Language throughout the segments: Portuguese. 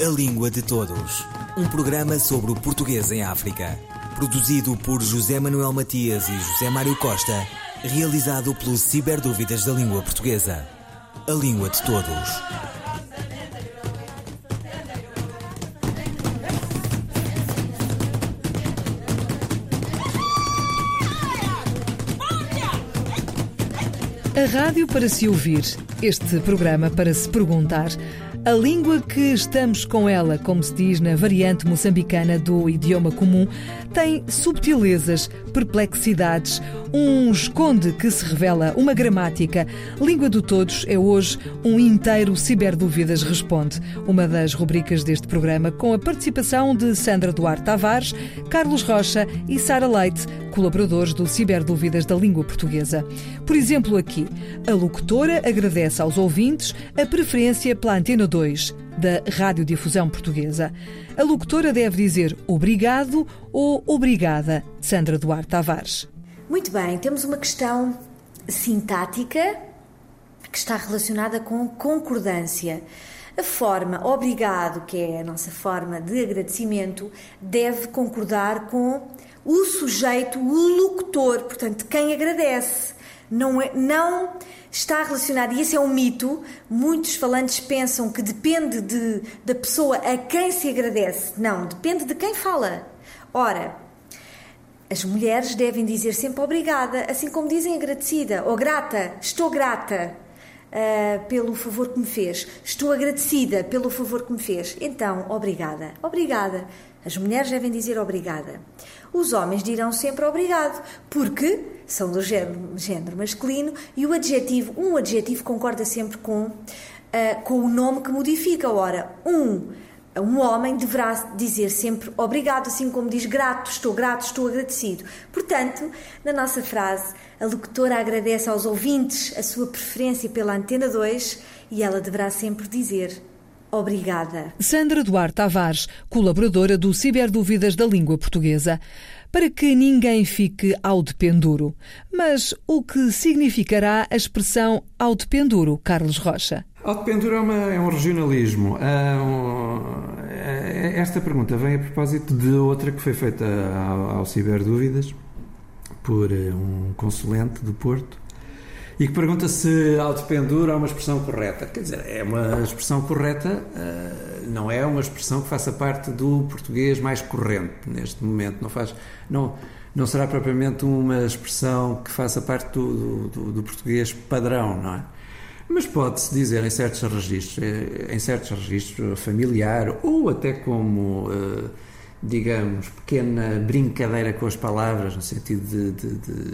A Língua de Todos. Um programa sobre o português em África. Produzido por José Manuel Matias e José Mário Costa. Realizado pelo Ciberdúvidas da Língua Portuguesa. A Língua de Todos. A rádio para se ouvir, este programa para se perguntar. A língua que estamos com ela, como se diz na variante moçambicana do idioma comum, tem subtilezas, perplexidades, um esconde que se revela uma gramática. Língua do Todos é hoje um inteiro Ciberdúvidas Responde, uma das rubricas deste programa, com a participação de Sandra Duarte Tavares, Carlos Rocha e Sara Leite, colaboradores do Ciberdúvidas da Língua Portuguesa. Por exemplo, aqui, a locutora agradece aos ouvintes a preferência pela Antena 2 da Radiodifusão Portuguesa. A locutora deve dizer obrigado ou obrigada, Sandra Duarte Tavares. Muito bem, temos uma questão sintática que está relacionada com concordância. A forma obrigado, que é a nossa forma de agradecimento, deve concordar com o sujeito, o locutor, portanto, quem agradece. Não, é, não está relacionado, e esse é um mito. Muitos falantes pensam que depende de, da pessoa a quem se agradece. Não, depende de quem fala. Ora, as mulheres devem dizer sempre obrigada, assim como dizem agradecida ou grata. Estou grata uh, pelo favor que me fez. Estou agradecida pelo favor que me fez. Então, obrigada. Obrigada. As mulheres devem dizer obrigada. Os homens dirão sempre obrigado, porque são do género, género masculino e o adjetivo, um adjetivo concorda sempre com, uh, com o nome que modifica. Ora, um, um homem deverá dizer sempre obrigado, assim como diz grato, estou grato, estou agradecido. Portanto, na nossa frase, a locutora agradece aos ouvintes a sua preferência pela Antena 2 e ela deverá sempre dizer Obrigada. Sandra Duarte Tavares, colaboradora do Ciberdúvidas da Língua Portuguesa. Para que ninguém fique ao dependuro. Mas o que significará a expressão ao dependuro, Carlos Rocha? Ao dependuro é, uma, é um regionalismo. É um, é, esta pergunta vem a propósito de outra que foi feita ao, ao Ciberdúvidas por eh, um consulente do Porto e que pergunta se autopendura é uma expressão correta. Quer dizer, é uma expressão correta, eh, não é uma expressão que faça parte do português mais corrente neste momento. Não, faz, não, não será propriamente uma expressão que faça parte do, do, do português padrão, não é? Mas pode-se dizer em certos registros, eh, em certos registros familiar ou até como uh, digamos, pequena brincadeira com as palavras, no sentido de, de, de,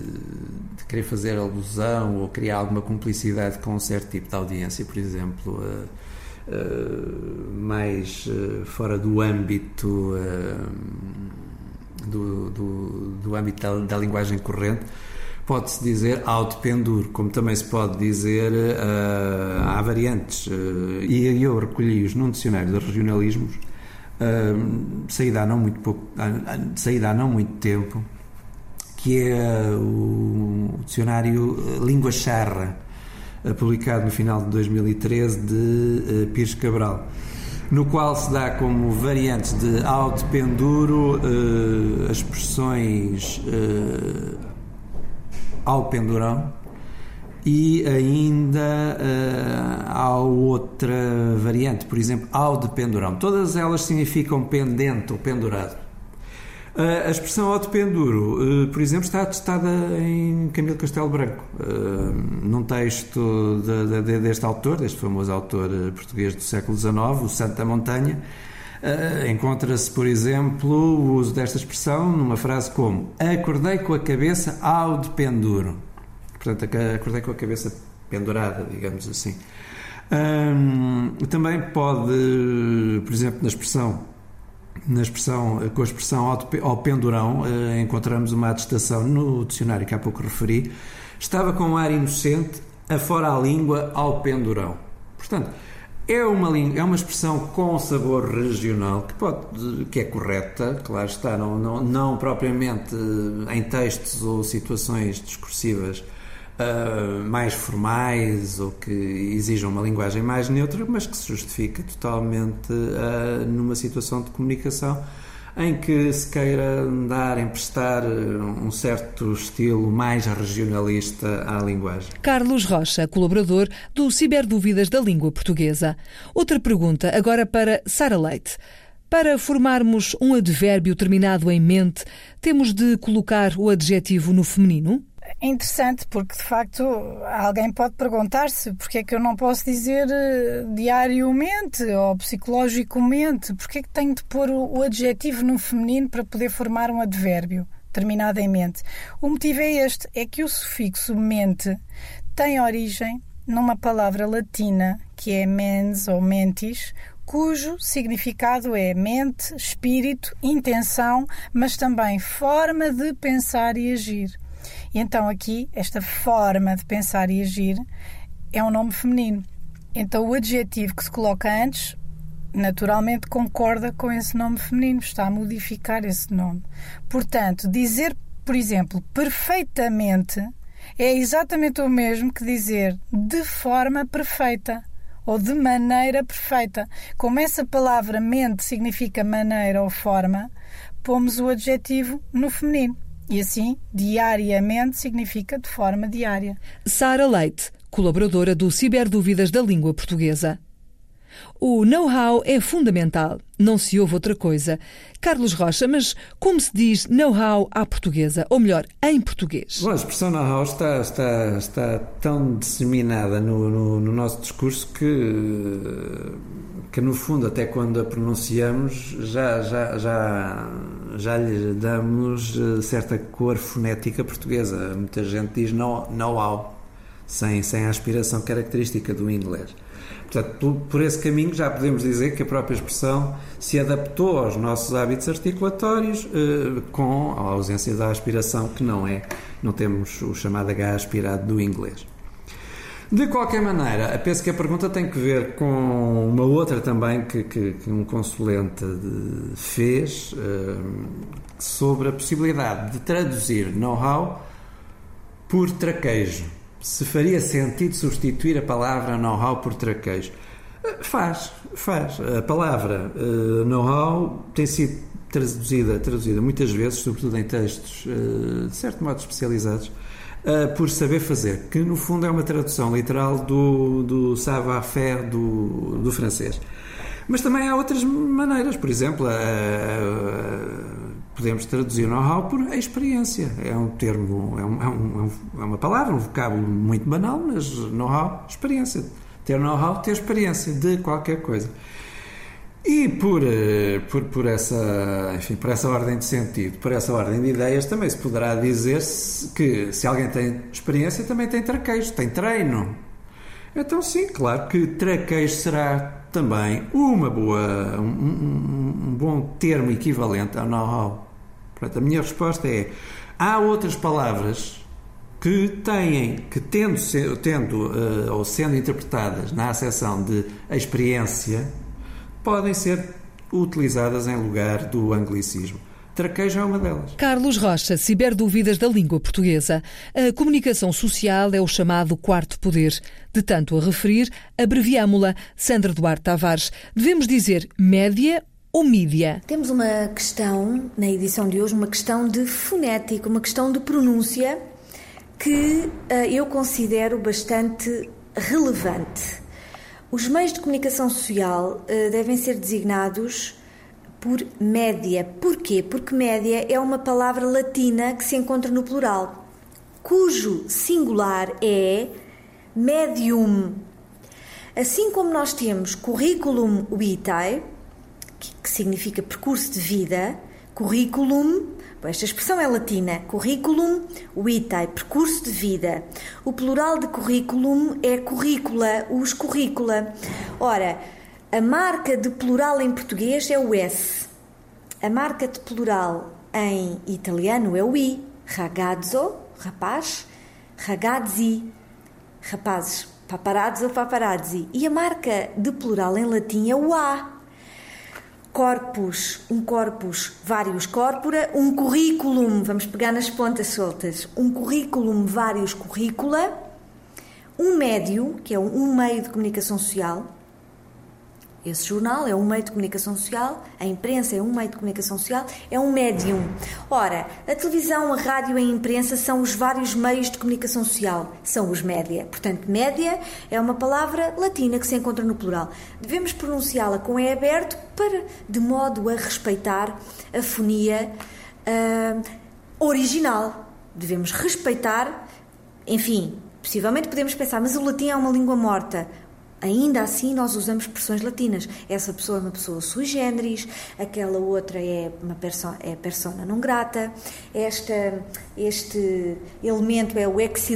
de, querer fazer alusão ou criar alguma cumplicidade com um certo tipo de audiência, por exemplo, uh, uh, mais uh, fora do âmbito do, do, do, âmbito da, da linguagem corrente. Pode-se dizer autopenduro, como também se pode dizer há variantes, e eu recolhi-os num dicionário de regionalismos, saída há não muito pouco, saída há não muito tempo, que é o, dicionário eh, Língua Charra, eh, publicado no final de 2013 de Pires Cabral, no qual se dá como variantes de alto penduro as expressões ao pendurão e ainda uh, há outra variante, por exemplo, ao de pendurão. Todas elas significam pendente ou pendurado. Uh, a expressão ao de penduro, uh, por exemplo, está atestada em Camilo Castelo Branco, num texto de, de, deste autor, deste famoso autor português do século XIX, o Santo da Montanha. Encontra-se, por exemplo, o uso desta expressão numa frase como Acordei com a cabeça ao de penduro. Portanto, acordei com a cabeça pendurada, digamos assim. também pode, por exemplo, na expressão, na expressão com a expressão ao, pendurão, uh, encontramos uma atestação no dicionário que há pouco referi. Estava com um ar inocente, afora a língua ao pendurão. Portanto, é uma, é uma expressão com sabor regional que, pode, que é correta, claro está, não, não, não propriamente em textos ou situações discursivas uh, mais formais ou que exijam uma linguagem mais neutra, mas que se justifica totalmente uh, numa situação de comunicação em que se queira dar, emprestar um certo estilo mais regionalista à linguagem. Carlos Rocha, colaborador do Ciberdúvidas da Língua Portuguesa. Outra pergunta, agora para Sara Leite. Para formarmos um advérbio terminado em mente, temos de colocar o adjetivo no feminino? É interessante porque, de facto, alguém pode perguntar-se porque é que eu não posso dizer eh, diariamente ou psicologicamente, porque é que tenho de pôr o adjetivo no feminino para poder formar um advérbio terminado em mente. O motivo é este, é que o sufixo mente tem origem numa palavra latina que é mens ou mentis, cujo significado é mente, espírito, intenção, mas também forma de pensar e agir. E então aqui, esta forma de pensar e agir é um nome feminino. Então o adjetivo que se coloca antes naturalmente concorda com esse nome feminino, está a modificar esse nome. Portanto, dizer, por exemplo, perfeitamente é exatamente o mesmo que dizer de forma perfeita ou de maneira perfeita. Como essa palavra mente significa maneira ou forma, pomos o adjetivo no feminino. E assim, diariamente significa de forma diária. Sara Leite, colaboradora do Ciberdúvidas da Língua Portuguesa. O know-how é fundamental, não se ouve outra coisa. Carlos Rocha, mas como se diz know-how à portuguesa, ou melhor, em português? Bom, a expressão know-how está, está, está tão disseminada no, no, no, nosso discurso que, que, no fundo, até quando a pronunciamos, já, já, já, já lhe damos eh, certa cor fonética portuguesa. Muita gente diz know-how, sem, sem a aspiração característica do inglês. Portanto, por, esse caminho já podemos dizer que a própria expressão se adaptou aos nossos hábitos articulatórios eh, com a ausência da aspiração, que não é, não temos o chamado H aspirado do inglês. De qualquer maneira, penso que a pergunta tem que ver com uma outra também que, que, que um consulente fez eh, sobre a possibilidade de traduzir know-how por traquejo se faria sentido substituir a palavra know-how por traquejo. Eh, faz, faz. A palavra uh, know-how tem sido traduzida, traduzida muitas vezes, sobretudo em textos uh, de certo modo especializados, uh, por saber fazer, que no fundo é uma tradução literal do, do savoir-faire do, do francês. Mas também há outras maneiras, por exemplo, podemos traduzir know-how por experiência. É um termo, é, um, é, um, é, uma palavra, um vocábulo muito banal, mas know-how, experiência. Ter know-how, ter experiência de qualquer coisa. E por, eh, por, por, essa, enfim, por essa ordem de sentido, por essa ordem de ideias, também se poderá dizer -se que se alguém tem experiência, também tem traquejo, tem treino. Então, sim, claro que traquejo será também uma boa, um, um, um bom termo equivalente ao know-how. Portanto, a minha resposta é: há outras palavras que têm, que tendo, tendo uh, ou sendo interpretadas na acessão de experiência, podem ser utilizadas em lugar do anglicismo. Traquejo é uma delas. Carlos Rocha, ciberdúvidas da língua portuguesa. A comunicação social é o chamado quarto poder. De tanto a referir, abreviámo-la. Sandra Duarte Tavares. Devemos dizer média ou mídia? Temos uma questão, na edição de hoje, uma questão de fonética, uma questão de pronúncia que uh, eu considero bastante relevante. Os meios de comunicação social uh, devem ser designados por média. Porquê? Porque média é uma palavra latina que se encontra no plural, cujo singular é medium. Assim como nós temos curriculum vitae, que significa percurso de vida, curriculum, esta expressão é latina, curriculum vitae, percurso de vida. O plural de curriculum é currícula, os currícula. Ora, a marca de plural em português é o S. A marca de plural em italiano é o I. Ragazzo, rapaz. Ragazzi, rapazes. Paparazzo, paparazzi. E a marca de plural em latim é o A. corpus, um corpus, vários corpora, um currículum, vamos pegar nas pontas soltas, um currículum, vários currícula, um médio, que é um meio de comunicação social, esse jornal é um meio de comunicação social, a imprensa é um meio de comunicação social, é um médium. Ora, a televisão, a rádio e a imprensa são os vários meios de comunicação social, são os média. Portanto, média é uma palavra latina que se encontra no plural. Devemos pronunciá-la com E aberto para, de modo a respeitar a fonia uh, original. Devemos respeitar, enfim, possivelmente podemos pensar, mas o latim é uma língua morta. Ainda assim, nós usamos expressões latinas. Essa pessoa é uma pessoa sui generis, aquela outra é uma persona, é persona não grata, esta, este elemento é o ex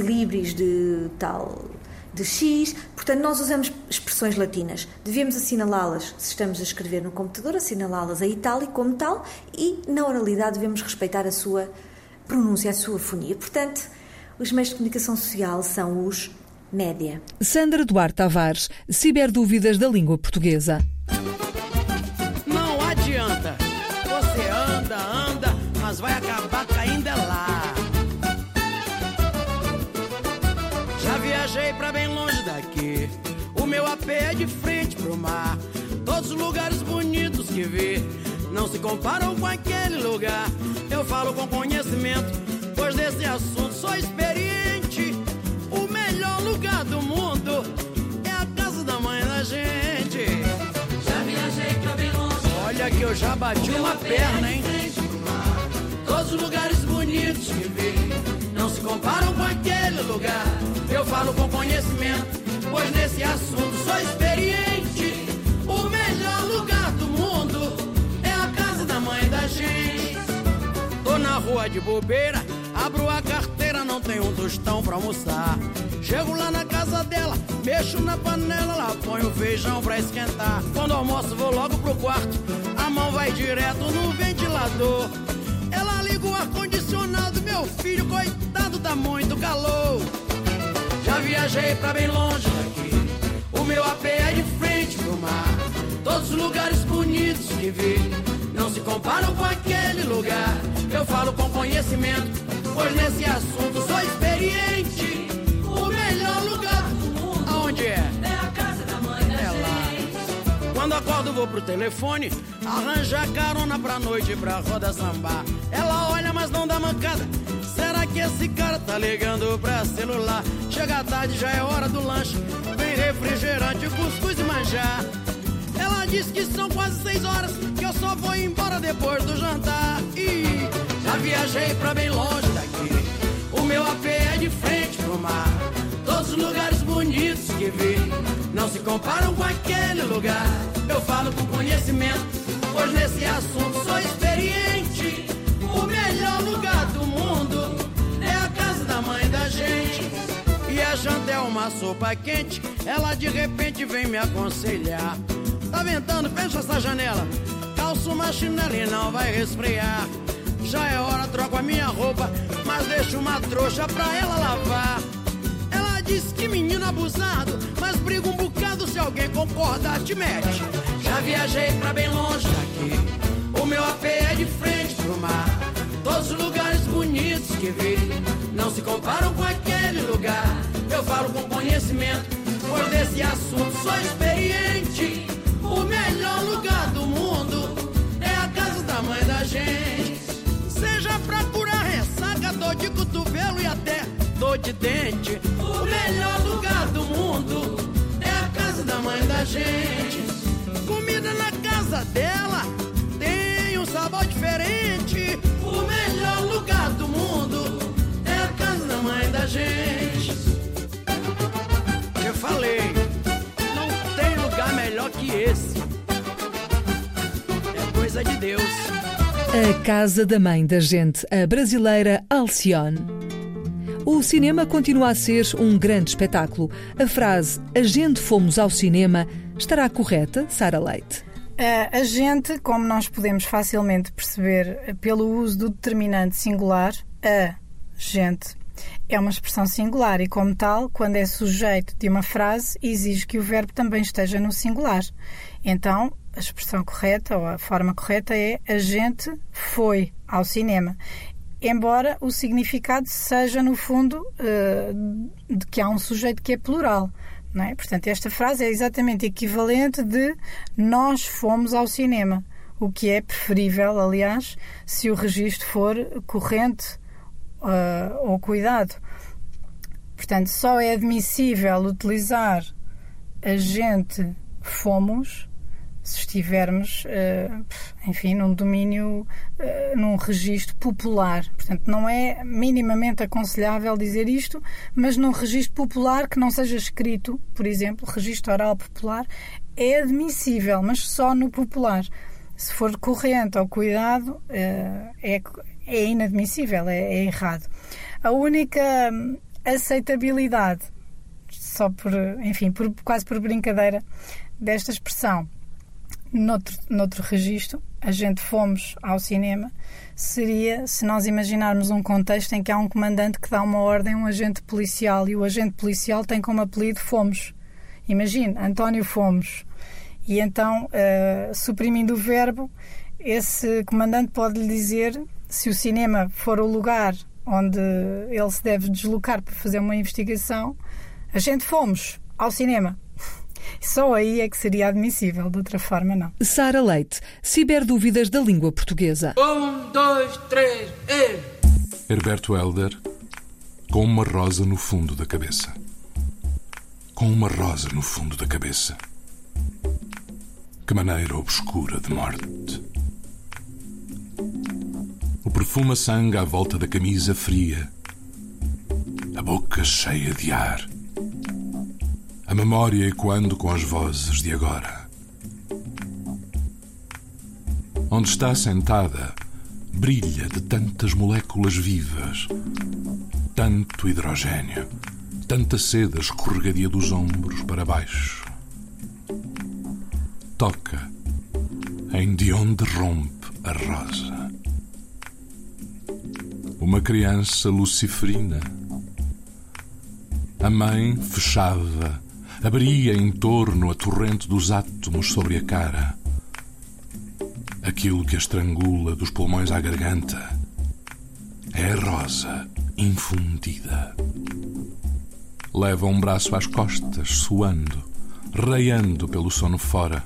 de tal de X, portanto nós usamos expressões latinas. Devemos assinalá-las, se estamos a escrever no computador, assinalá-las a itálico como tal e na oralidade devemos respeitar a sua pronúncia, a sua fonia. Portanto, os meios de comunicação social são os média. Sandra Duarte Tavares, ciberdúvidas da língua portuguesa. Não adianta, você anda, anda, mas vai acabar caindo é lá. Já viajei pra bem longe daqui, o meu AP é de frente pro mar. Todos os lugares bonitos que vi não se comparam com aquele lugar. Eu falo com conhecimento, pois desse assunto sou experiente eu já bati uma perna, hein? Todos os lugares bonitos que vi não se comparam com aquele lugar. Eu falo com conhecimento, pois nesse assunto sou experiente. O melhor lugar do mundo é a casa da mãe da gente. Tô na rua de bobeira, abro a carteira, não tenho um tostão pra almoçar. Chego lá na casa dela, mexo na panela, lá ponho feijão pra esquentar. Quando almoço, vou logo pro quarto, vai direto no ventilador. Ela liga o ar-condicionado, meu filho, coitado, tá muito calor. Já viajei pra bem longe daqui, o meu AP é de frente pro mar. Todos os lugares bonitos que vi não se comparam com aquele lugar. Eu falo com conhecimento, pois nesse assunto sou experiente melhor lugar Quando acordo vou pro telefone, arranjar carona pra noite pra roda sambar. Ela olha, mas não dá mancada. Será que esse cara tá ligando pra celular? Chega tarde, já é hora do lanche. Vem refrigerante, cuscuz e manjar. Ela diz que são quase seis horas, que eu só vou embora depois do jantar. E já viajei pra bem longe daqui. O meu AP é de frente pro mar. Os lugares bonitos que vi não se comparam com aquele lugar. Eu falo com conhecimento, pois nesse assunto sou experiente. O melhor lugar do mundo é a casa da mãe da gente. E a janta é uma sopa quente, ela de repente vem me aconselhar. Tá ventando, fecha essa janela. Calço uma chinela e não vai resfriar. Já é hora, troco a minha roupa, mas deixo uma trouxa pra ela lavar diz que menino abusado, mas briga um bocado se alguém concorda, te mete. Já viajei pra bem longe daqui, o meu AP é de frente pro mar. Todos os lugares bonitos que vi não se comparam com aquele lugar. Eu falo com conhecimento, pois desse assunto sou experiente. O melhor lugar do mundo é a casa da mãe da gente. Seja pra curar ressaca, dor de cotovelo e até dor de dente. O melhor lugar do mundo é a casa da mãe da gente. Comida na casa dela tem um sabor diferente. O melhor lugar do mundo é a casa da mãe da gente. Eu falei, não tem lugar melhor que esse. É coisa de Deus. A Casa da Mãe da Gente, a brasileira Alcione. O cinema continua a ser um grande espetáculo. A frase A gente fomos ao cinema estará correta, Sara Leite? A gente, como nós podemos facilmente perceber pelo uso do determinante singular, a gente, É uma expressão singular e, como tal, quando é sujeito de uma frase, exige que o verbo também esteja no singular. Então, a expressão correta ou a forma correta é a gente foi ao cinema. Embora o significado seja, no fundo, eh, de que há um sujeito que é plural. Não é? Portanto, esta frase é exatamente equivalente de nós fomos ao cinema, o que é preferível, aliás, se o registro for corrente uh, ou cuidado. Portanto, só é admissível utilizar a gente fomos se estivermos, uh, enfim, num domínio, uh, num registro popular. Portanto, não é minimamente aconselhável dizer isto, mas num registro popular que não seja escrito, por exemplo, registro oral popular, é admissível, mas só no popular. Se for corrente ou cuidado, uh, é, é inadmissível, é, é errado. A única hum, aceitabilidade, só por, enfim, por, quase por brincadeira, desta expressão noutro, noutro registro, a gente fomos ao cinema, seria se nós imaginarmos um contexto em que há um comandante que dá uma ordem a um agente policial e o agente policial tem como apelido Fomos. Imagine, António Fomos. E então, uh, suprimindo o verbo, esse comandante pode lhe dizer se o cinema for o lugar onde ele se deve deslocar para fazer uma investigação, a gente fomos ao cinema. Só aí é que seria admissível, de outra forma não. Sara Leite, ciberdúvidas da língua portuguesa. Um, dois, três, e... Herberto Helder, com uma rosa no fundo da cabeça. Com uma rosa no fundo da cabeça. Que maneira obscura de morte. O perfume a sangue à volta da camisa fria. A boca cheia de ar a memória ecoando com as vozes de agora. Onde está sentada, brilha de tantas moléculas vivas, tanto hidrogênio, tanta seda escorregadia dos ombros para baixo. Toca em de onde rompe a rosa. Uma criança luciferina. A mãe fechava abria em torno a torrente dos átomos sobre a cara. Aquilo que a estrangula dos pulmões à garganta é a rosa infundida. Leva um braço às costas, suando, reiando pelo sono fora.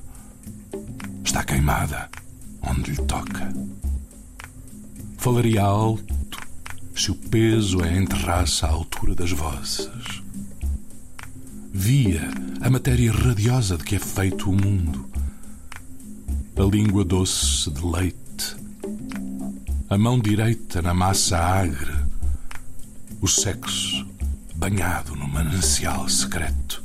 Está queimada onde lhe toca. Falaria alto se o peso a enterrasse à altura das vozes via a matéria radiosa de que é feito o mundo, a língua doce de leite, a mão direita na massa agre, o sexo banhado no manancial secreto.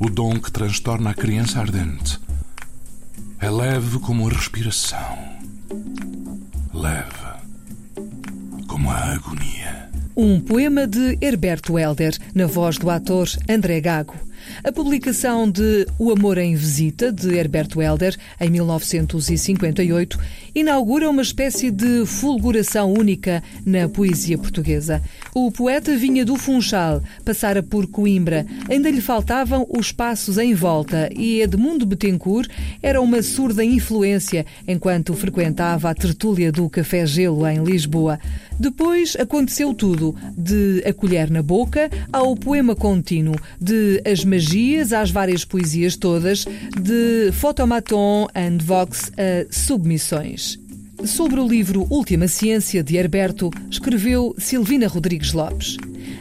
O dom que transtorna a criança ardente. É leve como a respiração, leve como a agonia. Um poema de Herberto Helder, na voz do ator André Gago. A publicação de O Amor em Visita, de Herberto Helder, em 1958, inaugura uma espécie de fulguração única na poesia portuguesa. O poeta vinha do Funchal, passara por Coimbra, ainda lhe faltavam os passos em volta e Edmundo Betancourt era uma surda influência enquanto frequentava a tertúlia do Café Gelo em Lisboa. Depois aconteceu tudo, de A Colher na Boca ao poema contínuo, de As Magias às várias poesias todas, de Photomaton and Vox a Submissões. Sobre o livro Última Ciência de Herberto, escreveu Silvina Rodrigues Lopes.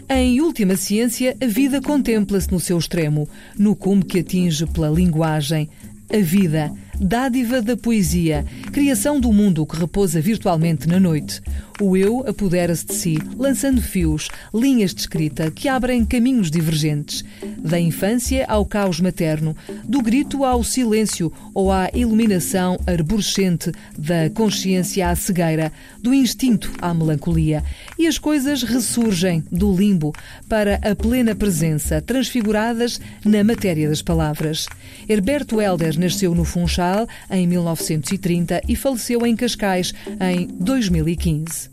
Em Última Ciência, a vida contempla-se no seu extremo, no cume que atinge pela linguagem. A vida, dádiva da poesia, criação do mundo que repousa virtualmente na noite. O eu apodera-se de si, lançando fios, linhas de escrita que abrem caminhos divergentes. Da infância ao caos materno, do grito ao silêncio ou à iluminação arborescente, da consciência à cegueira, do instinto à melancolia. E as coisas ressurgem do limbo para a plena presença, transfiguradas na matéria das palavras. Herberto Helder nasceu no Funchal em 1930 e faleceu em Cascais em 2015.